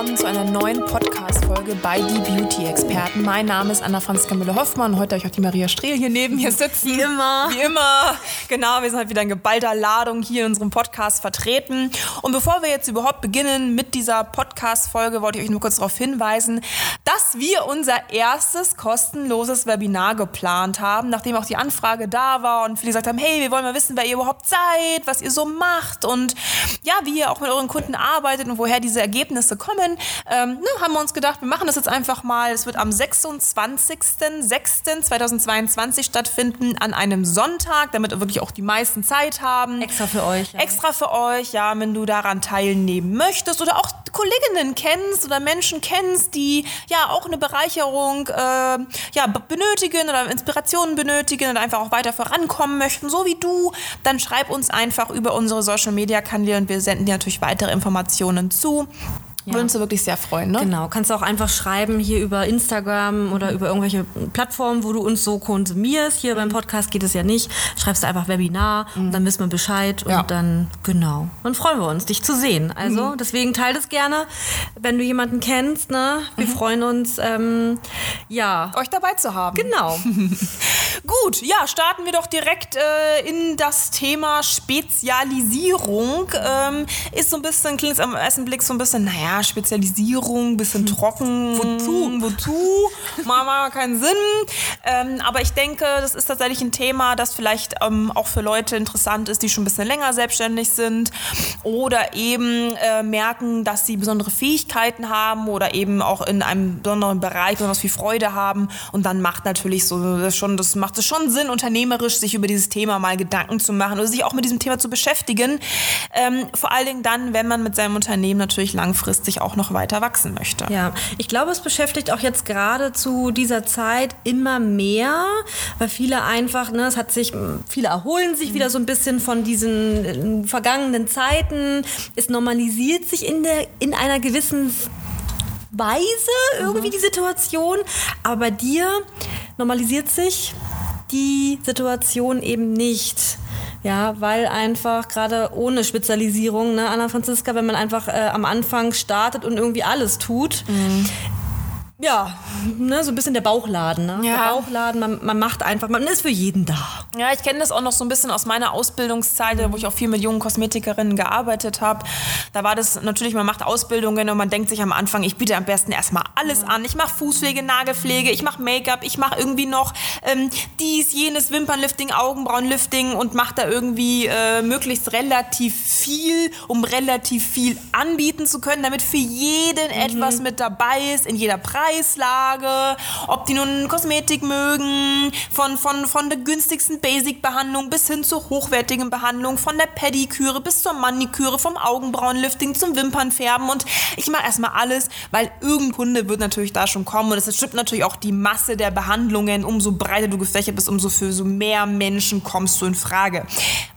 Willkommen zu einer neuen Podcast-Folge bei Die Beauty-Experten. Mein Name ist Anna-Franziska Müller-Hoffmann. Heute habe ich auch die Maria Strehl hier neben mir sitzen. Wie immer. Wie immer. Genau, wir sind halt wieder in geballter Ladung hier in unserem Podcast vertreten. Und bevor wir jetzt überhaupt beginnen mit dieser Podcast-Folge, wollte ich euch nur kurz darauf hinweisen, dass wir unser erstes kostenloses Webinar geplant haben, nachdem auch die Anfrage da war und viele gesagt haben, hey, wir wollen mal wissen, wer ihr überhaupt seid, was ihr so macht und ja, wie ihr auch mit euren Kunden arbeitet und woher diese Ergebnisse kommen, ähm, ne, haben wir uns gedacht, wir machen das jetzt einfach mal. Es wird am 26.06.2022 stattfinden, an einem Sonntag, damit wirklich auch die meisten Zeit haben. Extra für euch. Ja. Extra für euch, ja, wenn du daran teilnehmen möchtest oder auch Kolleginnen kennst oder Menschen kennst, die ja auch eine Bereicherung äh, ja, benötigen oder Inspirationen benötigen und einfach auch weiter vorankommen möchten, so wie du, dann schreib uns einfach über unsere Social Media Kanäle und wir senden dir natürlich weitere Informationen zu. Ja. Würden uns wirklich sehr freuen, ne? Genau, kannst du auch einfach schreiben hier über Instagram oder über irgendwelche Plattformen, wo du uns so konsumierst. Hier beim Podcast geht es ja nicht. Schreibst du einfach Webinar, mhm. dann wissen wir Bescheid und ja. dann, genau. Dann freuen wir uns, dich zu sehen. Also mhm. deswegen teile das gerne, wenn du jemanden kennst, ne? Wir mhm. freuen uns, ähm, ja. Euch dabei zu haben. Genau. Gut, ja, starten wir doch direkt äh, in das Thema Spezialisierung. Ähm, ist so ein bisschen, klingt es am ersten Blick so ein bisschen, naja, ja, Spezialisierung, bisschen hm. trocken. Wozu? Wozu? Mama, keinen Sinn. Ähm, aber ich denke, das ist tatsächlich ein Thema, das vielleicht ähm, auch für Leute interessant ist, die schon ein bisschen länger selbstständig sind oder eben äh, merken, dass sie besondere Fähigkeiten haben oder eben auch in einem besonderen Bereich besonders viel Freude haben. Und dann macht natürlich so das schon, das macht es schon Sinn, unternehmerisch sich über dieses Thema mal Gedanken zu machen oder sich auch mit diesem Thema zu beschäftigen. Ähm, vor allen Dingen dann, wenn man mit seinem Unternehmen natürlich langfristig auch noch weiter wachsen möchte. Ja, ich glaube, es beschäftigt auch jetzt gerade zu dieser Zeit immer mehr, weil viele einfach, ne, es hat sich, viele erholen sich wieder so ein bisschen von diesen äh, vergangenen Zeiten. Es normalisiert sich in, der, in einer gewissen Weise irgendwie mhm. die Situation, aber bei dir normalisiert sich die Situation eben nicht. Ja, weil einfach gerade ohne Spezialisierung, ne, Anna Franziska, wenn man einfach äh, am Anfang startet und irgendwie alles tut, mhm ja, ne, so ein bisschen der Bauchladen. Ne? Ja. Der Bauchladen, man, man macht einfach, man ist für jeden da. Ja, ich kenne das auch noch so ein bisschen aus meiner Ausbildungszeit, wo ich auch viel mit jungen Kosmetikerinnen gearbeitet habe. Da war das natürlich, man macht Ausbildungen und man denkt sich am Anfang, ich biete am besten erstmal alles an. Ich mache Fußpflege, Nagelpflege, ich mache Make-up, ich mache irgendwie noch ähm, dies, jenes, Wimpernlifting, Augenbrauenlifting und mache da irgendwie äh, möglichst relativ viel, um relativ viel anbieten zu können, damit für jeden mhm. etwas mit dabei ist, in jeder Preis Preislage, ob die nun Kosmetik mögen, von, von, von der günstigsten Basic-Behandlung bis hin zur hochwertigen Behandlung, von der Pediküre bis zur Maniküre, vom Augenbrauenlifting zum Wimpernfärben. Und ich mache erstmal alles, weil irgendein Kunde wird natürlich da schon kommen. Und es stimmt natürlich auch die Masse der Behandlungen, umso breiter du gefächert bist, umso für so mehr Menschen kommst du in Frage.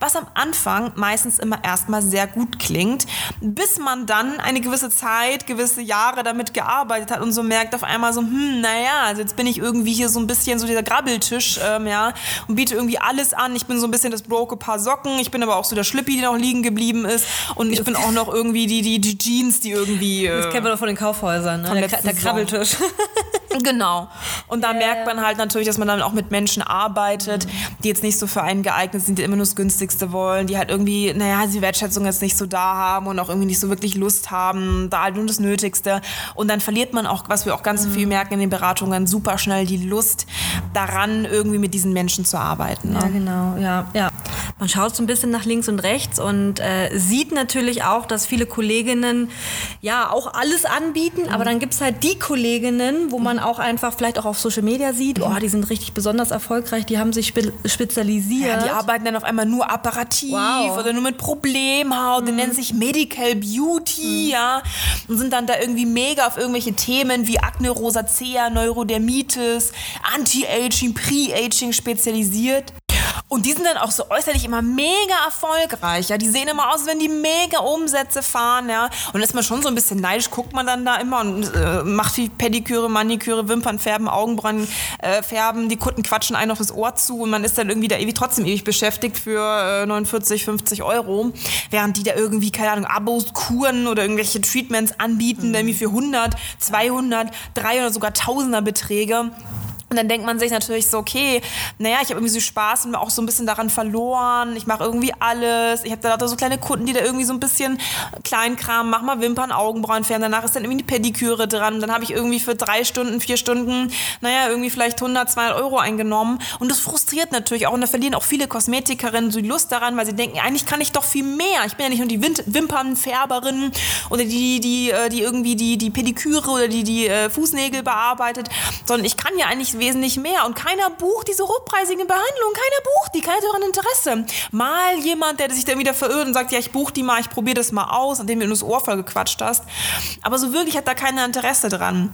Was am Anfang meistens immer erstmal sehr gut klingt, bis man dann eine gewisse Zeit, gewisse Jahre damit gearbeitet hat und so merkt auf einmal so, hm, naja, also jetzt bin ich irgendwie hier so ein bisschen so dieser Grabbeltisch, ähm, ja, und biete irgendwie alles an. Ich bin so ein bisschen das broke Paar Socken, ich bin aber auch so der Schlippi, der noch liegen geblieben ist und ich bin auch noch irgendwie die, die, die Jeans, die irgendwie... Äh, das kennen wir doch von den Kaufhäusern, ne? der, der Krabbeltisch. Genau. Und da yeah. merkt man halt natürlich, dass man dann auch mit Menschen arbeitet, die jetzt nicht so für einen geeignet sind, die immer nur das Günstigste wollen, die halt irgendwie, naja, die Wertschätzung jetzt nicht so da haben und auch irgendwie nicht so wirklich Lust haben, da halt nur das Nötigste. Und dann verliert man auch, was wir auch ganz mhm. viel merken in den Beratungen, super schnell die Lust daran, irgendwie mit diesen Menschen zu arbeiten. Ne? Ja, genau, ja, ja. Man schaut so ein bisschen nach links und rechts und äh, sieht natürlich auch, dass viele Kolleginnen ja auch alles anbieten, aber dann gibt es halt die Kolleginnen, wo man auch einfach vielleicht auch auf Social Media sieht, oh, die sind richtig besonders erfolgreich, die haben sich spe spezialisiert. Ja, die arbeiten dann auf einmal nur apparativ Wow. oder nur mit Problemhaut, die nennen sich Medical Beauty, ja, und sind dann da irgendwie mega auf irgendwelche Themen wie Akne, Rosacea, Neurodermitis, Anti-Aging, Pre-Aging spezialisiert. Und die sind dann auch so äußerlich immer mega erfolgreich. Ja, die sehen immer aus, wenn die mega Umsätze fahren. Ja, und ist man schon so ein bisschen neidisch. Guckt man dann da immer und äh, macht die Pediküre, Maniküre, Wimpern färben, Augenbrauen äh, färben. Die Kunden quatschen einen auf das Ohr zu und man ist dann irgendwie da ewig trotzdem ewig beschäftigt für äh, 49, 50 Euro, während die da irgendwie keine Ahnung Abos, Kuren oder irgendwelche Treatments anbieten, irgendwie für 100, 200, 300, sogar Tausender Beträge. Und dann denkt man sich natürlich so, okay, naja, ich habe irgendwie so Spaß und auch so ein bisschen daran verloren. Ich mache irgendwie alles. Ich habe da so kleine Kunden, die da irgendwie so ein bisschen Kleinkram, mach mal Wimpern, Augenbrauen fern. Danach ist dann irgendwie die Pediküre dran. Dann habe ich irgendwie für drei Stunden, vier Stunden, naja, irgendwie vielleicht 100, 200 Euro eingenommen. Und das frustriert natürlich auch. Und da verlieren auch viele Kosmetikerinnen so die Lust daran, weil sie denken, eigentlich kann ich doch viel mehr. Ich bin ja nicht nur die Wimpernfärberin oder die, die, äh, die irgendwie die, die Pediküre oder die, die äh, Fußnägel bearbeitet, sondern ich kann ja eigentlich wesentlich mehr. Und keiner bucht diese hochpreisigen Behandlungen. Keiner bucht die. Keiner hat daran Interesse. Mal jemand, der sich dann wieder verirrt und sagt, ja, ich buche die mal, ich probiere das mal aus, indem du das Ohr voll gequatscht hast. Aber so wirklich hat da keiner Interesse dran.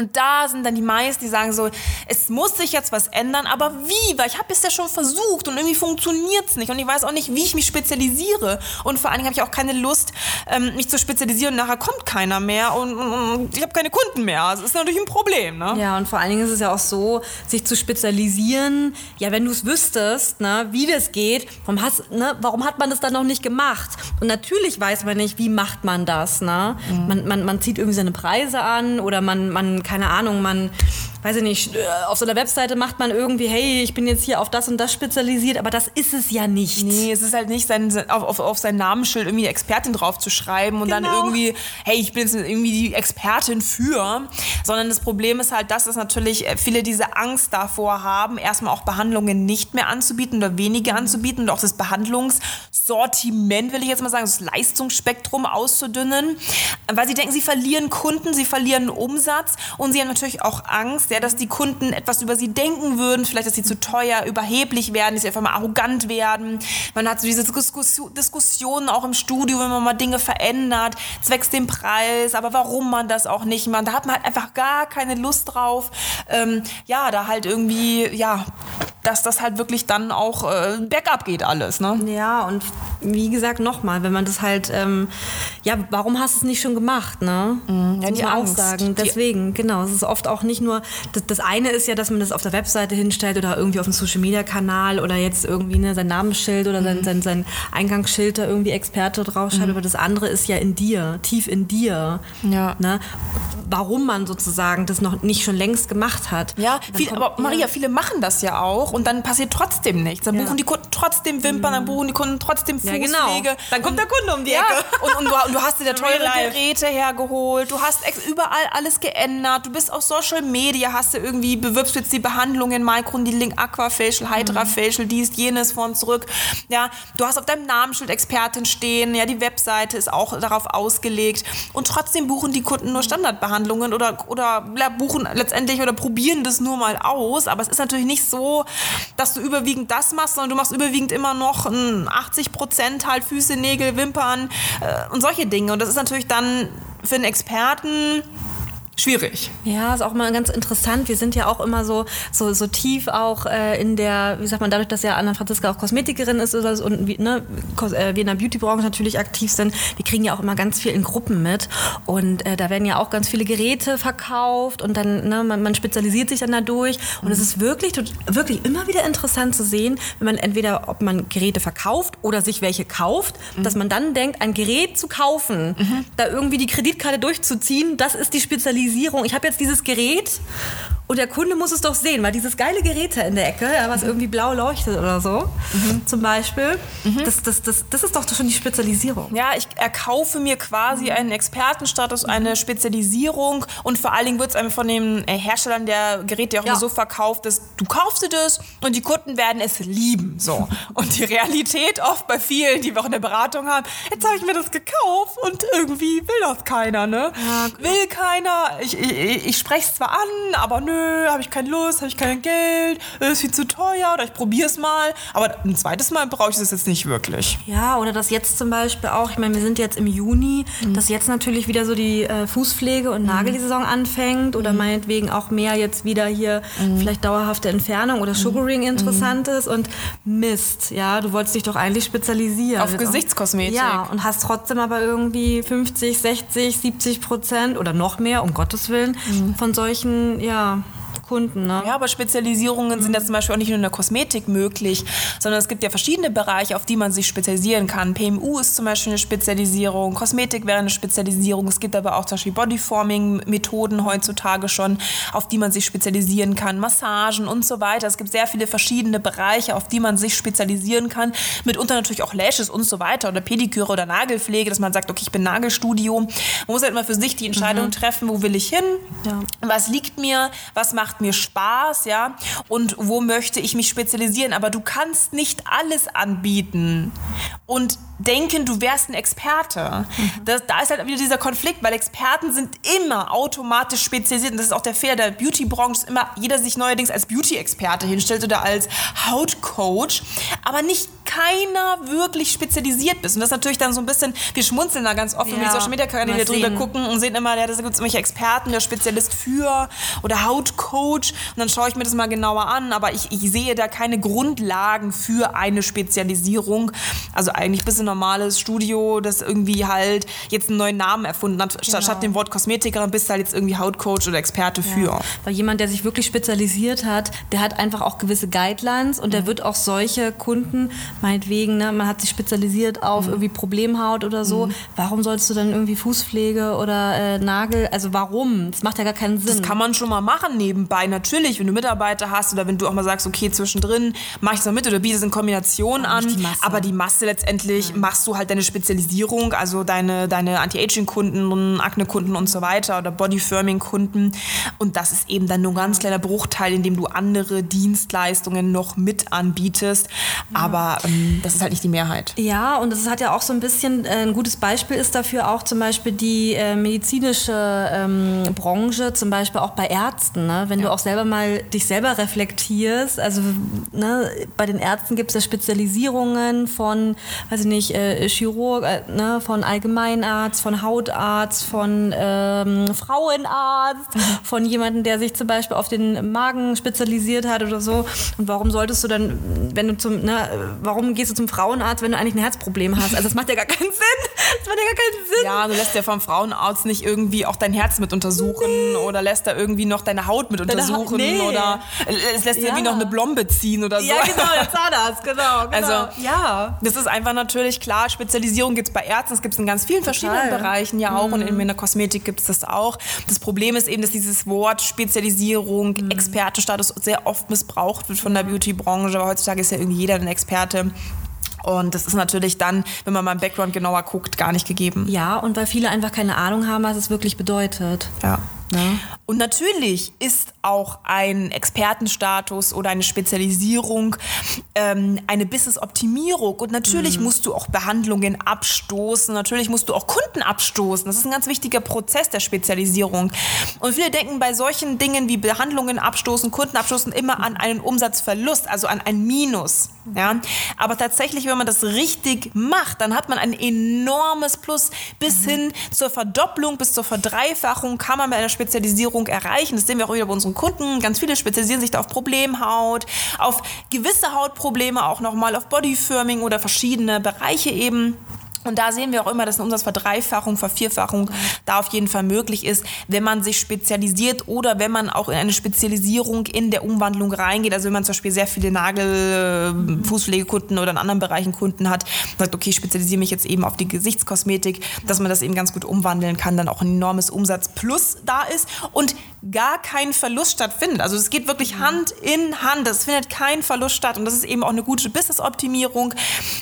Und da sind dann die meisten, die sagen so, es muss sich jetzt was ändern, aber wie? Weil ich habe es ja schon versucht und irgendwie funktioniert es nicht und ich weiß auch nicht, wie ich mich spezialisiere. Und vor allen Dingen habe ich auch keine Lust, ähm, mich zu spezialisieren. Nachher kommt keiner mehr und, ich habe keine Kunden mehr. Das ist natürlich ein Problem. Ne? Ja, und vor allen Dingen ist es ja auch so, sich zu spezialisieren. Ja, wenn du es wüsstest, ne, wie das geht, warum, hast, ne, warum hat man das dann noch nicht gemacht? Und natürlich weiß man nicht, wie macht man das. Ne? Man, man, man zieht irgendwie seine Preise an oder man, man keine Ahnung, man, weiß ich nicht, äh, auf so einer Webseite macht man irgendwie, hey, ich bin jetzt hier auf das und das spezialisiert, aber das ist es ja nicht. Nee, es ist halt nicht sein, auf, auf, auf sein Namensschild irgendwie Expertin drauf zu schreiben und dann Genau. irgendwie, hey, ich bin jetzt irgendwie die Expertin für, sondern das Problem ist halt, dass es natürlich äh, viele diese Angst davor haben, erstmal auch Behandlungen nicht mehr anzubieten oder wenige anzubieten und auch das Behandlungssortiment, will ich jetzt mal sagen, das Leistungsspektrum auszudünnen, weil sie denken, sie verlieren Kunden, sie verlieren Umsatz und sie haben natürlich auch Angst, ja, dass die Kunden etwas über sie denken würden, vielleicht, dass sie zu teuer, überheblich werden, dass sie einfach mal arrogant werden. Man hat so diese Diskussion, Diskussionen auch im Studio, wenn man mal Dinge verändert, zwecks dem Preis, aber warum man das auch nicht macht. Da hat man halt einfach gar keine Lust drauf. Ähm, ja, da halt irgendwie, ja, dass das halt wirklich dann auch äh, bergab geht alles, ne? Ja, und wie gesagt, nochmal, wenn man das halt, ähm, ja, warum hast du es nicht schon gemacht, ne? ja, Das muss die Angst. sagen. Die- Deswegen, genau. Es ist oft auch nicht nur, das, das eine ist ja, dass man das auf der Webseite hinstellt oder irgendwie auf dem Social Media Kanal oder jetzt irgendwie ne, sein Namensschild oder Mhm. sein, sein, sein Eingangsschild da irgendwie Experte draufschreibt, aber das andere ist ja in dir, tief in dir. Ja. Ne? Warum man sozusagen das noch nicht schon längst gemacht hat. Ja, viel, kommt- aber Maria, viele machen das ja auch und dann passiert trotzdem nichts. Dann Ja. buchen die Kunden trotzdem Wimpern, dann buchen die Kunden trotzdem Ja, Fußpflege. genau. Dann kommt der Kunde um die Ja, Ecke. und, und, du, und du hast dir da teure. Geräte hergeholt, du hast überall alles geändert, du bist auf Social Media, hast du irgendwie, bewirbst jetzt die Behandlungen, Microneedling, Aquafacial, Hydra Facial, dies, jenes, vor und zurück. Ja, du hast auf deinem Namensschild Expertin stehen, ja, die Webseite ist auch darauf ausgelegt und trotzdem buchen die Kunden nur Standardbehandlungen oder, oder buchen letztendlich oder probieren das nur mal aus, aber es ist natürlich nicht so, dass du überwiegend das machst, sondern du machst überwiegend immer noch ein 80 Prozent halt Füße, Nägel, Wimpern äh, und solche Dinge. Und das ist natürlich dann für einen Experten schwierig. Ja, ist auch mal ganz interessant. Wir sind ja auch immer so, so, so tief auch äh, in der, wie sagt man, dadurch, dass ja Anna Franziska auch Kosmetikerin ist oder und wie, ne, äh, wir in der Beauty-Branche natürlich aktiv sind, wir kriegen ja auch immer ganz viel in Gruppen mit. Und äh, da werden ja auch ganz viele Geräte verkauft und dann, ne, man, man spezialisiert sich dann dadurch. Und es ist wirklich, wirklich immer wieder interessant zu sehen, wenn man entweder, ob man Geräte verkauft oder sich welche kauft, dass man dann denkt, ein Gerät zu kaufen, da irgendwie die Kreditkarte durchzuziehen, das ist die Spezialisierung. Ich habe jetzt dieses Gerät Und der Kunde muss es doch sehen, weil dieses geile Gerät da in der Ecke, ja, was irgendwie blau leuchtet oder so, zum Beispiel, das, das, das, das ist doch schon die Spezialisierung. Ja, ich erkaufe mir quasi einen Expertenstatus, eine Spezialisierung und vor allen Dingen wird es einem von den äh, Herstellern der Geräte auch Ja. immer so verkauft, dass du kaufst dir das und die Kunden werden es lieben. So. Und die Realität oft bei vielen, die wir auch in der Beratung haben, jetzt habe ich mir das gekauft und irgendwie will das keiner, ne? Will keiner. Ich, ich, ich spreche es zwar an, aber nö, habe ich keine Lust, habe ich kein Geld, ist viel zu teuer oder ich probiere es mal. Aber ein zweites Mal brauche ich das jetzt nicht wirklich. Ja, oder dass jetzt zum Beispiel auch, ich meine, wir sind jetzt im Juni, dass jetzt natürlich wieder so die äh, Fußpflege- und Nagelsaison anfängt oder meinetwegen auch mehr jetzt wieder hier vielleicht dauerhafte Entfernung oder Sugaring interessant ist und Mist, ja, du wolltest dich doch eigentlich spezialisieren. Auf Gesichtskosmetik. Ja, und hast trotzdem aber irgendwie 50, 60, 70 Prozent oder noch mehr, um Gottes Willen, von solchen, ja, Kunden, ne? Ja, aber Spezialisierungen sind ja zum Beispiel auch nicht nur in der Kosmetik möglich, sondern es gibt ja verschiedene Bereiche, auf die man sich spezialisieren kann. PMU ist zum Beispiel eine Spezialisierung, Kosmetik wäre eine Spezialisierung. Es gibt aber auch zum Beispiel Bodyforming-Methoden heutzutage schon, auf die man sich spezialisieren kann, Massagen und so weiter. Es gibt sehr viele verschiedene Bereiche, auf die man sich spezialisieren kann. Mitunter natürlich auch Lashes und so weiter oder Pediküre oder Nagelpflege, dass man sagt, okay, ich bin Nagelstudio. Man muss halt immer für sich die Entscheidung treffen, wo will ich hin, Ja. was liegt mir, was macht mir Spaß, ja, und wo möchte ich mich spezialisieren. Aber du kannst nicht alles anbieten und denken, du wärst ein Experte. Das, da ist halt wieder dieser Konflikt, weil Experten sind immer automatisch spezialisiert. Und das ist auch der Fehler der Beauty-Branche, immer jeder sich neuerdings als Beauty-Experte hinstellt oder als Hautcoach, aber nicht keiner wirklich spezialisiert ist. Und das ist natürlich dann so ein bisschen, wir schmunzeln da ganz oft, wenn wir die Social Media Kanäle mal drüber gucken und sehen immer, ja, da gibt es irgendwelche Experten, der Spezialist für oder Hautcoach. Und dann schaue ich mir das mal genauer an, aber ich, ich sehe da keine Grundlagen für eine Spezialisierung. Also eigentlich bist du ein normales Studio, das irgendwie halt jetzt einen neuen Namen erfunden hat. Statt, statt dem Wort Kosmetikerin bist du halt jetzt irgendwie Hautcoach oder Experte für. Weil jemand, der sich wirklich spezialisiert hat, der hat einfach auch gewisse Guidelines und der wird auch solche Kunden, meinetwegen, ne, man hat sich spezialisiert auf irgendwie Problemhaut oder so. Warum sollst du dann irgendwie Fußpflege oder äh, Nagel, also warum? Das macht ja gar keinen Sinn. Das kann man schon mal machen nebenbei. Natürlich, wenn du Mitarbeiter hast oder wenn du auch mal sagst, okay, zwischendrin mache ich es mal mit oder biete es in Kombination an. die. Aber die Masse letztendlich machst du halt deine Spezialisierung, also deine, deine Anti-Aging-Kunden, Akne-Kunden und so weiter oder Body-Firming-Kunden. Und das ist eben dann nur ein ganz kleiner Bruchteil, in dem du andere Dienstleistungen noch mit anbietest. Aber ähm, das ist halt nicht die Mehrheit. Ja, und das hat ja auch so ein bisschen, äh, ein gutes Beispiel ist dafür auch zum Beispiel die äh, medizinische ähm, Branche, zum Beispiel auch bei Ärzten. Ne? Wenn du auch selber mal dich selber reflektierst, also ne, bei den Ärzten gibt es ja Spezialisierungen von, weiß ich nicht, äh, Chirurg, äh, ne, von Allgemeinarzt, von Hautarzt, von ähm, Frauenarzt, von jemandem, der sich zum Beispiel auf den Magen spezialisiert hat oder so. Und warum solltest du dann, wenn du zum, ne, warum gehst du zum Frauenarzt, wenn du eigentlich ein Herzproblem hast? Also das macht ja gar keinen Sinn. Das macht ja gar keinen Sinn. Ja, du lässt ja vom Frauenarzt nicht irgendwie auch dein Herz mit untersuchen oder lässt da irgendwie noch deine Haut mit untersuchen nee. oder äh, es lässt Ja. irgendwie noch eine Blombe ziehen oder so. Ja, genau, der Zahnarzt, genau. genau. Also, ja. Das ist einfach natürlich klar, Spezialisierung gibt es bei Ärzten, es gibt es in ganz vielen verschiedenen Total. Bereichen ja auch und in der Kosmetik gibt es das auch. Das Problem ist eben, dass dieses Wort Spezialisierung, Expertenstatus sehr oft missbraucht wird von der Beauty-Branche, aber heutzutage ist ja irgendwie jeder ein Experte. Und das ist natürlich dann, wenn man mal im Background genauer guckt, gar nicht gegeben. Ja, und weil viele einfach keine Ahnung haben, was es wirklich bedeutet. Ja. Ne? Und natürlich ist auch ein Expertenstatus oder eine Spezialisierung ähm, eine Business-Optimierung. Und natürlich musst du auch Behandlungen abstoßen. Natürlich musst du auch Kunden abstoßen. Das ist ein ganz wichtiger Prozess der Spezialisierung. Und viele denken bei solchen Dingen wie Behandlungen abstoßen, Kunden abstoßen immer an einen Umsatzverlust, also an ein Minus. Ja? Aber tatsächlich, wenn man das richtig macht, dann hat man ein enormes Plus. Bis hin zur Verdopplung, bis zur Verdreifachung kann man mit einer Spezialisierung erreichen. Das sehen wir auch wieder bei unseren Kunden. Ganz viele spezialisieren sich da auf Problemhaut, auf gewisse Hautprobleme auch nochmal, auf Bodyfirming oder verschiedene Bereiche eben. Und da sehen wir auch immer, dass eine Umsatzverdreifachung, Vervierfachung da auf jeden Fall möglich ist, wenn man sich spezialisiert oder wenn man auch in eine Spezialisierung in der Umwandlung reingeht. Also wenn man zum Beispiel sehr viele Nagel, Fußpflegekunden oder in anderen Bereichen Kunden hat, sagt, okay, ich spezialisiere mich jetzt eben auf die Gesichtskosmetik, dass man das eben ganz gut umwandeln kann, dann auch ein enormes Umsatzplus da ist und gar kein Verlust stattfindet. Also es geht wirklich Hand in Hand. Es findet kein Verlust statt und das ist eben auch eine gute Business-Optimierung,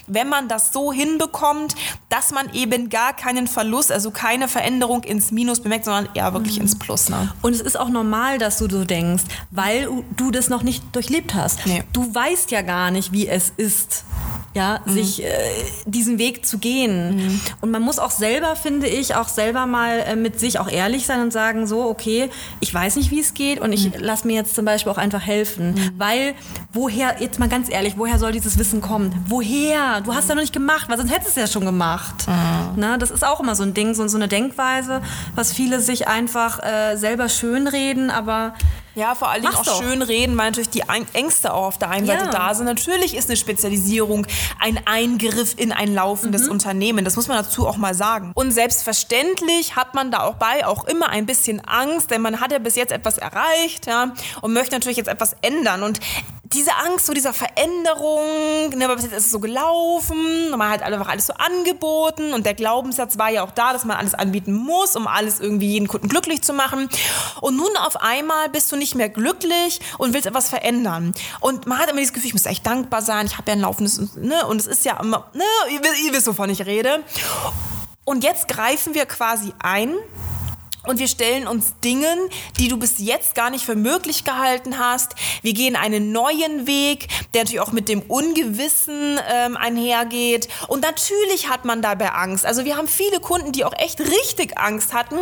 wenn man das so hinbekommt, dass man eben gar keinen Verlust, also keine Veränderung ins Minus bemerkt, sondern eher wirklich mhm. ins Plus. Ne? Und es ist auch normal, dass du so denkst, weil du das noch nicht durchlebt hast. Nee. Du weißt ja gar nicht, wie es ist, ja, mhm. sich äh, diesen Weg zu gehen. Mhm. Und man muss auch selber, finde ich, auch selber mal äh, mit sich auch ehrlich sein und sagen, so, okay, ich weiß nicht, wie es geht und ich mhm. lasse mir jetzt zum Beispiel auch einfach helfen. Mhm. Weil, woher, jetzt mal ganz ehrlich, woher soll dieses Wissen kommen? Woher? Du hast ja noch nicht gemacht, weil sonst hättest du es ja schon gemacht. Mhm. Na, das ist auch immer so ein Ding, so, so eine Denkweise, was viele sich einfach äh, selber schönreden, aber ja, vor Dingen auch doch. schön reden, weil natürlich die Ängste auch auf der einen Seite ja. da sind. Natürlich ist eine Spezialisierung ein Eingriff in ein laufendes mhm. Unternehmen. Das muss man dazu auch mal sagen. Und selbstverständlich hat man da auch bei auch immer ein bisschen Angst, denn man hat ja bis jetzt etwas erreicht ja, und möchte natürlich jetzt etwas ändern. Und diese Angst vor dieser Veränderung, ne, bis jetzt ist es so gelaufen, man hat einfach alles so angeboten und der Glaubenssatz war ja auch da, dass man alles anbieten muss, um alles irgendwie jeden Kunden glücklich zu machen. Und nun auf einmal bist du nicht mehr glücklich und willst etwas verändern. Und man hat immer dieses Gefühl, ich muss echt dankbar sein, ich habe ja ein laufendes, ne, und es ist ja immer, ne, ihr, ihr wisst, wovon ich rede. Und jetzt greifen wir quasi ein und wir stellen uns Dingen, die du bis jetzt gar nicht für möglich gehalten hast. Wir gehen einen neuen Weg, der natürlich auch mit dem Ungewissen ähm, einhergeht. Und natürlich hat man dabei Angst. Also wir haben viele Kunden, die auch echt richtig Angst hatten,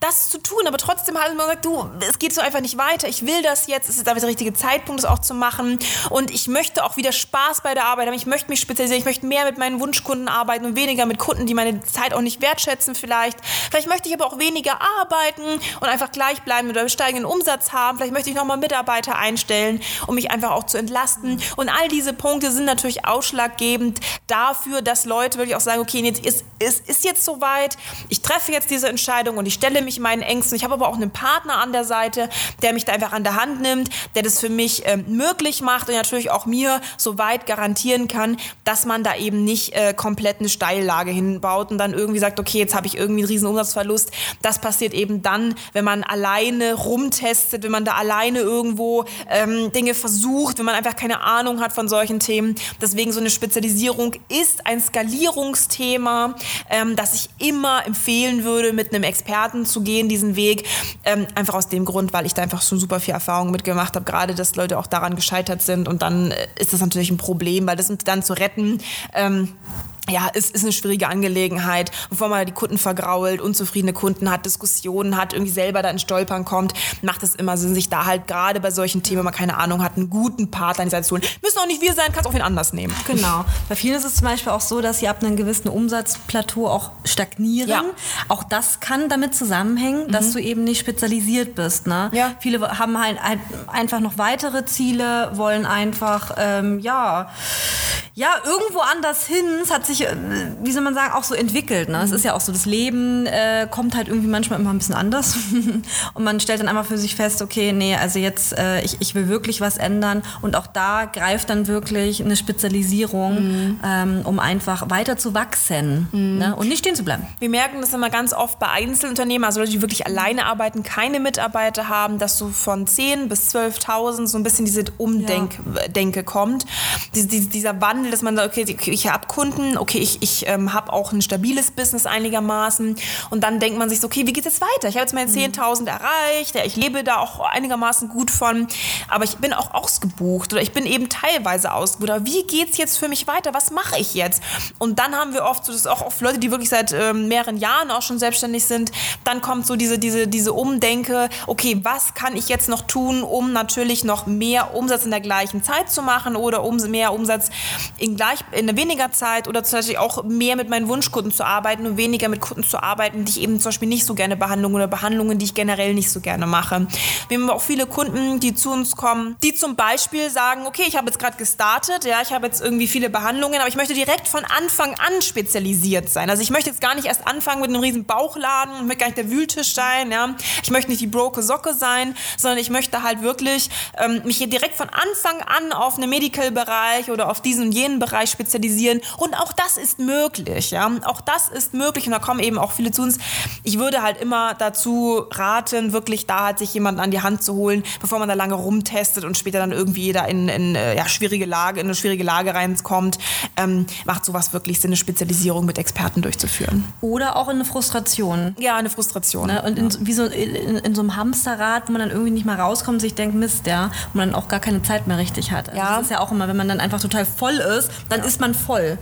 das zu tun. Aber trotzdem hat man gesagt, du, es geht so einfach nicht weiter. Ich will das jetzt. Es ist aber der richtige Zeitpunkt, das auch zu machen. Und ich möchte auch wieder Spaß bei der Arbeit haben. Ich möchte mich spezialisieren. Ich möchte mehr mit meinen Wunschkunden arbeiten und weniger mit Kunden, die meine Zeit auch nicht wertschätzen vielleicht. Vielleicht möchte ich aber auch weniger arbeiten arbeiten und einfach gleich bleiben oder steigenden Umsatz haben. Vielleicht möchte ich nochmal Mitarbeiter einstellen, um mich einfach auch zu entlasten. Und all diese Punkte sind natürlich ausschlaggebend dafür, dass Leute wirklich auch sagen, okay, jetzt ist, ist, ist jetzt soweit, ich treffe jetzt diese Entscheidung und ich stelle mich meinen Ängsten. Ich habe aber auch einen Partner an der Seite, der mich da einfach an der Hand nimmt, der das für mich äh, möglich macht und natürlich auch mir soweit garantieren kann, dass man da eben nicht äh, komplett eine Steillage hinbaut und dann irgendwie sagt, okay, jetzt habe ich irgendwie einen riesen Umsatzverlust. Das passiert passiert eben dann, wenn man alleine rumtestet, wenn man da alleine irgendwo ähm, Dinge versucht, wenn man einfach keine Ahnung hat von solchen Themen. Deswegen so eine Spezialisierung ist ein Skalierungsthema, ähm, das ich immer empfehlen würde, mit einem Experten zu gehen, diesen Weg. Ähm, einfach aus dem Grund, weil ich da einfach schon super viel Erfahrung mitgemacht habe, gerade dass Leute auch daran gescheitert sind und dann äh, ist das natürlich ein Problem, weil das dann zu retten. Ähm, ja, es ist eine schwierige Angelegenheit, bevor man die Kunden vergrault, unzufriedene Kunden hat, Diskussionen hat, irgendwie selber da in Stolpern kommt, macht es immer Sinn, sich da halt gerade bei solchen Themen, wenn man keine Ahnung hat, einen guten Partner an die Seite zu holen. Müssen auch nicht wir sein, kann es auch wen anders nehmen. Genau. Bei vielen ist es zum Beispiel auch so, dass sie ab einem gewissen Umsatzplateau auch stagnieren. Ja. Auch das kann damit zusammenhängen, dass mhm. du eben nicht spezialisiert bist. Ne? Ja. Viele haben halt einfach noch weitere Ziele, wollen einfach, ähm, ja, ja, irgendwo anders hin. Es hat sich, äh, wie soll man sagen, auch so entwickelt. Ne? Mhm. Es ist ja auch so, das Leben äh, kommt halt irgendwie manchmal immer ein bisschen anders. und man stellt dann einfach für sich fest, okay, nee, also jetzt, äh, ich, ich will wirklich was ändern. Und auch da greift dann wirklich eine Spezialisierung, mhm. ähm, um einfach weiter zu wachsen mhm. ne? und nicht stehen zu bleiben. Wir merken das immer ganz oft bei Einzelunternehmen, also Leute, die wirklich alleine arbeiten, keine Mitarbeiter haben, dass so von 10 bis 12.000 so ein bisschen diese Umdenke ja. kommt. Dies, dies, dieser Wandel Wandel, dass man sagt, okay, ich habe Kunden, okay, ich, ich ähm, habe auch ein stabiles Business einigermaßen und dann denkt man sich so, okay, wie geht es weiter? Ich habe jetzt meine 10.000 mhm. erreicht, ja, ich lebe da auch einigermaßen gut von, aber ich bin auch ausgebucht oder ich bin eben teilweise ausgebucht. Aber wie geht es jetzt für mich weiter? Was mache ich jetzt? Und dann haben wir oft so, das ist auch oft Leute, die wirklich seit ähm, mehreren Jahren auch schon selbstständig sind, dann kommt so diese, diese, diese Umdenke, okay, was kann ich jetzt noch tun, um natürlich noch mehr Umsatz in der gleichen Zeit zu machen oder um mehr Umsatz in, gleich, in weniger Zeit oder jetzt natürlich auch mehr mit meinen Wunschkunden zu arbeiten und weniger mit Kunden zu arbeiten, die ich eben zum Beispiel nicht so gerne Behandlungen oder Behandlungen, die ich generell nicht so gerne mache. Wir haben auch viele Kunden, die zu uns kommen, die zum Beispiel sagen, okay, ich habe jetzt gerade gestartet, ja, ich habe jetzt irgendwie viele Behandlungen, aber ich möchte direkt von Anfang an spezialisiert sein. Also ich möchte jetzt gar nicht erst anfangen mit einem riesen Bauchladen und möchte gar nicht der Wühltisch sein, ja. Ich möchte nicht die broke Socke sein, sondern ich möchte halt wirklich ähm, mich hier direkt von Anfang an auf einen Medical-Bereich oder auf diesen und jenen Bereich spezialisieren. Und auch das ist möglich, ja. Auch das ist möglich und da kommen eben auch viele zu uns. Ich würde halt immer dazu raten, wirklich da halt sich jemanden an die Hand zu holen, bevor man da lange rumtestet und später dann irgendwie da in, in äh, ja, schwierige Lage, in eine schwierige Lage reinkommt. Ähm, macht sowas wirklich Sinn, eine Spezialisierung mit Experten durchzuführen. Oder auch in eine Frustration. Ja, eine Frustration. Ne? Und in, wie so in, in, so einem Hamsterrad, wo man dann irgendwie nicht mehr rauskommt, sich denkt, Mist, ja, und man dann auch gar keine Zeit mehr richtig hat. Also Ja. Das ist ja auch immer, wenn man dann einfach total voll ist, dann ist man voll.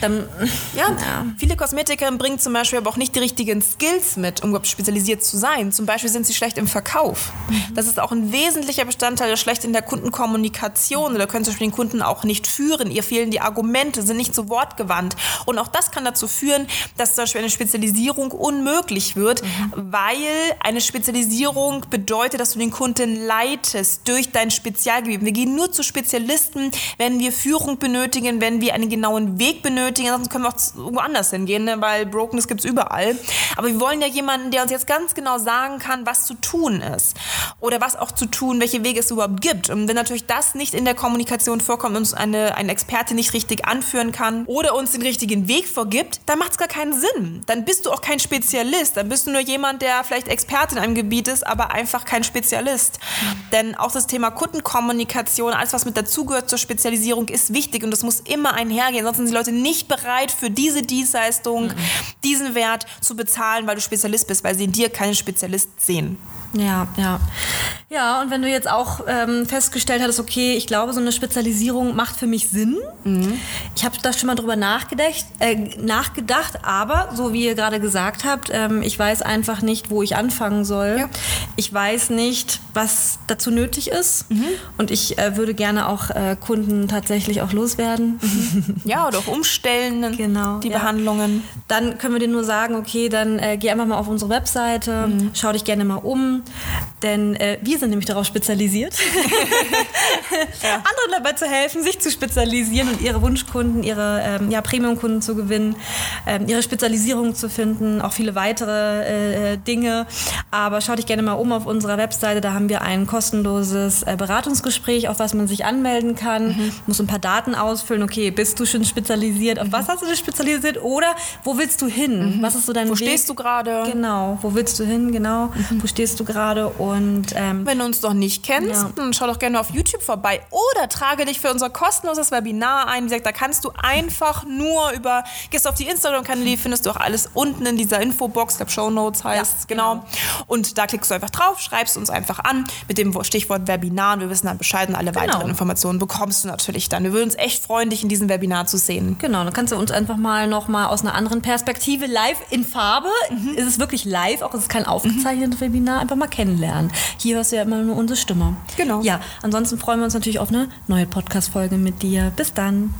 Dann, Ja, viele Kosmetikerinnen bringen zum Beispiel aber auch nicht die richtigen Skills mit, um überhaupt spezialisiert zu sein. Zum Beispiel sind sie schlecht im Verkauf. Das ist auch ein wesentlicher Bestandteil, der schlecht in der Kundenkommunikation oder können zum Beispiel den Kunden auch nicht führen. Ihr fehlen die Argumente, sind nicht zu Wort gewandt. Und auch das kann dazu führen, dass zum Beispiel eine Spezialisierung unmöglich wird, weil eine Spezialisierung bedeutet, dass du den Kunden leitest durch dein Spezialgebiet. Wir gehen nur zu Spezialisten, wenn wir Führung benötigen, wenn wir einen genauen Weg benötigen, sonst können wir auch irgendwo anders hingehen, ne? weil Brokenness gibt es überall. Aber wir wollen ja jemanden, der uns jetzt ganz genau sagen kann, was zu tun ist. Oder was auch zu tun, welche Wege es überhaupt gibt. Und wenn natürlich das nicht in der Kommunikation vorkommt und uns eine, eine Experte nicht richtig anführen kann oder uns den richtigen Weg vorgibt, dann macht es gar keinen Sinn. Dann bist du auch kein Spezialist. Dann bist du nur jemand, der vielleicht Experte in einem Gebiet ist, aber einfach kein Spezialist. Denn auch das Thema Kundenkommunikation, alles was mit dazugehört zur Spezialisierung, ist wichtig und das muss immer einhergehen. Sonst sind die Leute nicht bereit, für diese Dienstleistung diesen Wert zu bezahlen, weil du Spezialist bist, weil sie in dir keinen Spezialist sehen. Ja, ja. Ja, und wenn du jetzt auch ähm, festgestellt hattest, okay, ich glaube, so eine Spezialisierung macht für mich Sinn. Ich habe da schon mal drüber nachgedacht, äh, nachgedacht, aber so wie ihr gerade gesagt habt, ähm, ich weiß einfach nicht, wo ich anfangen soll. Ja. Ich weiß nicht, was dazu nötig ist. Und ich äh, würde gerne auch äh, Kunden tatsächlich auch loswerden. Ja, oder auch umstellen, Genau, die ja. Behandlungen. Dann können wir dir nur sagen, okay, dann äh, geh einfach mal auf unsere Webseite, schau dich gerne mal um, denn äh, wir sind nämlich darauf spezialisiert, anderen dabei zu helfen, sich zu spezialisieren und ihre Wunschkunden, ihre ähm, ja, Premium-Kunden zu gewinnen, ähm, ihre Spezialisierung zu finden, auch viele weitere äh, Dinge. Aber schau dich gerne mal um auf unserer Webseite, da haben wir ein kostenloses äh, Beratungsgespräch, auf was man sich anmelden kann, muss ein paar Daten ausfüllen, okay, bist du schon spezialisiert, auf was hast du dich spezialisiert? Oder wo willst du hin? Was ist so dein Wo Weg? stehst du gerade? Genau, wo willst du hin, genau, wo stehst du gerade und ähm, Wenn du uns noch nicht kennst, Ja. dann schau doch gerne auf YouTube vorbei oder trage dich für unser kostenloses Webinar ein. Wie gesagt, da kannst du einfach nur über, gehst auf die Instagram-Kanäle, findest du auch alles unten in dieser Infobox, ich glaube Show Notes heißt Ja, genau. genau. Und da klickst du einfach drauf, schreibst uns einfach an mit dem Stichwort Webinar und wir wissen dann Bescheid und alle Genau. weiteren Informationen bekommst du natürlich dann. Wir würden uns echt freuen, dich in diesem Webinar zu sehen. Genau, dann kannst du uns einfach mal noch mal aus einer anderen Perspektive live in Farbe, ist es wirklich live, auch es ist kein aufgezeichnetes Webinar, einfach mal kennenlernen. Hier hörst du ja immer nur unsere Stimme. Genau. Ja, ansonsten freuen wir uns natürlich auf eine neue Podcast-Folge mit dir. Bis dann.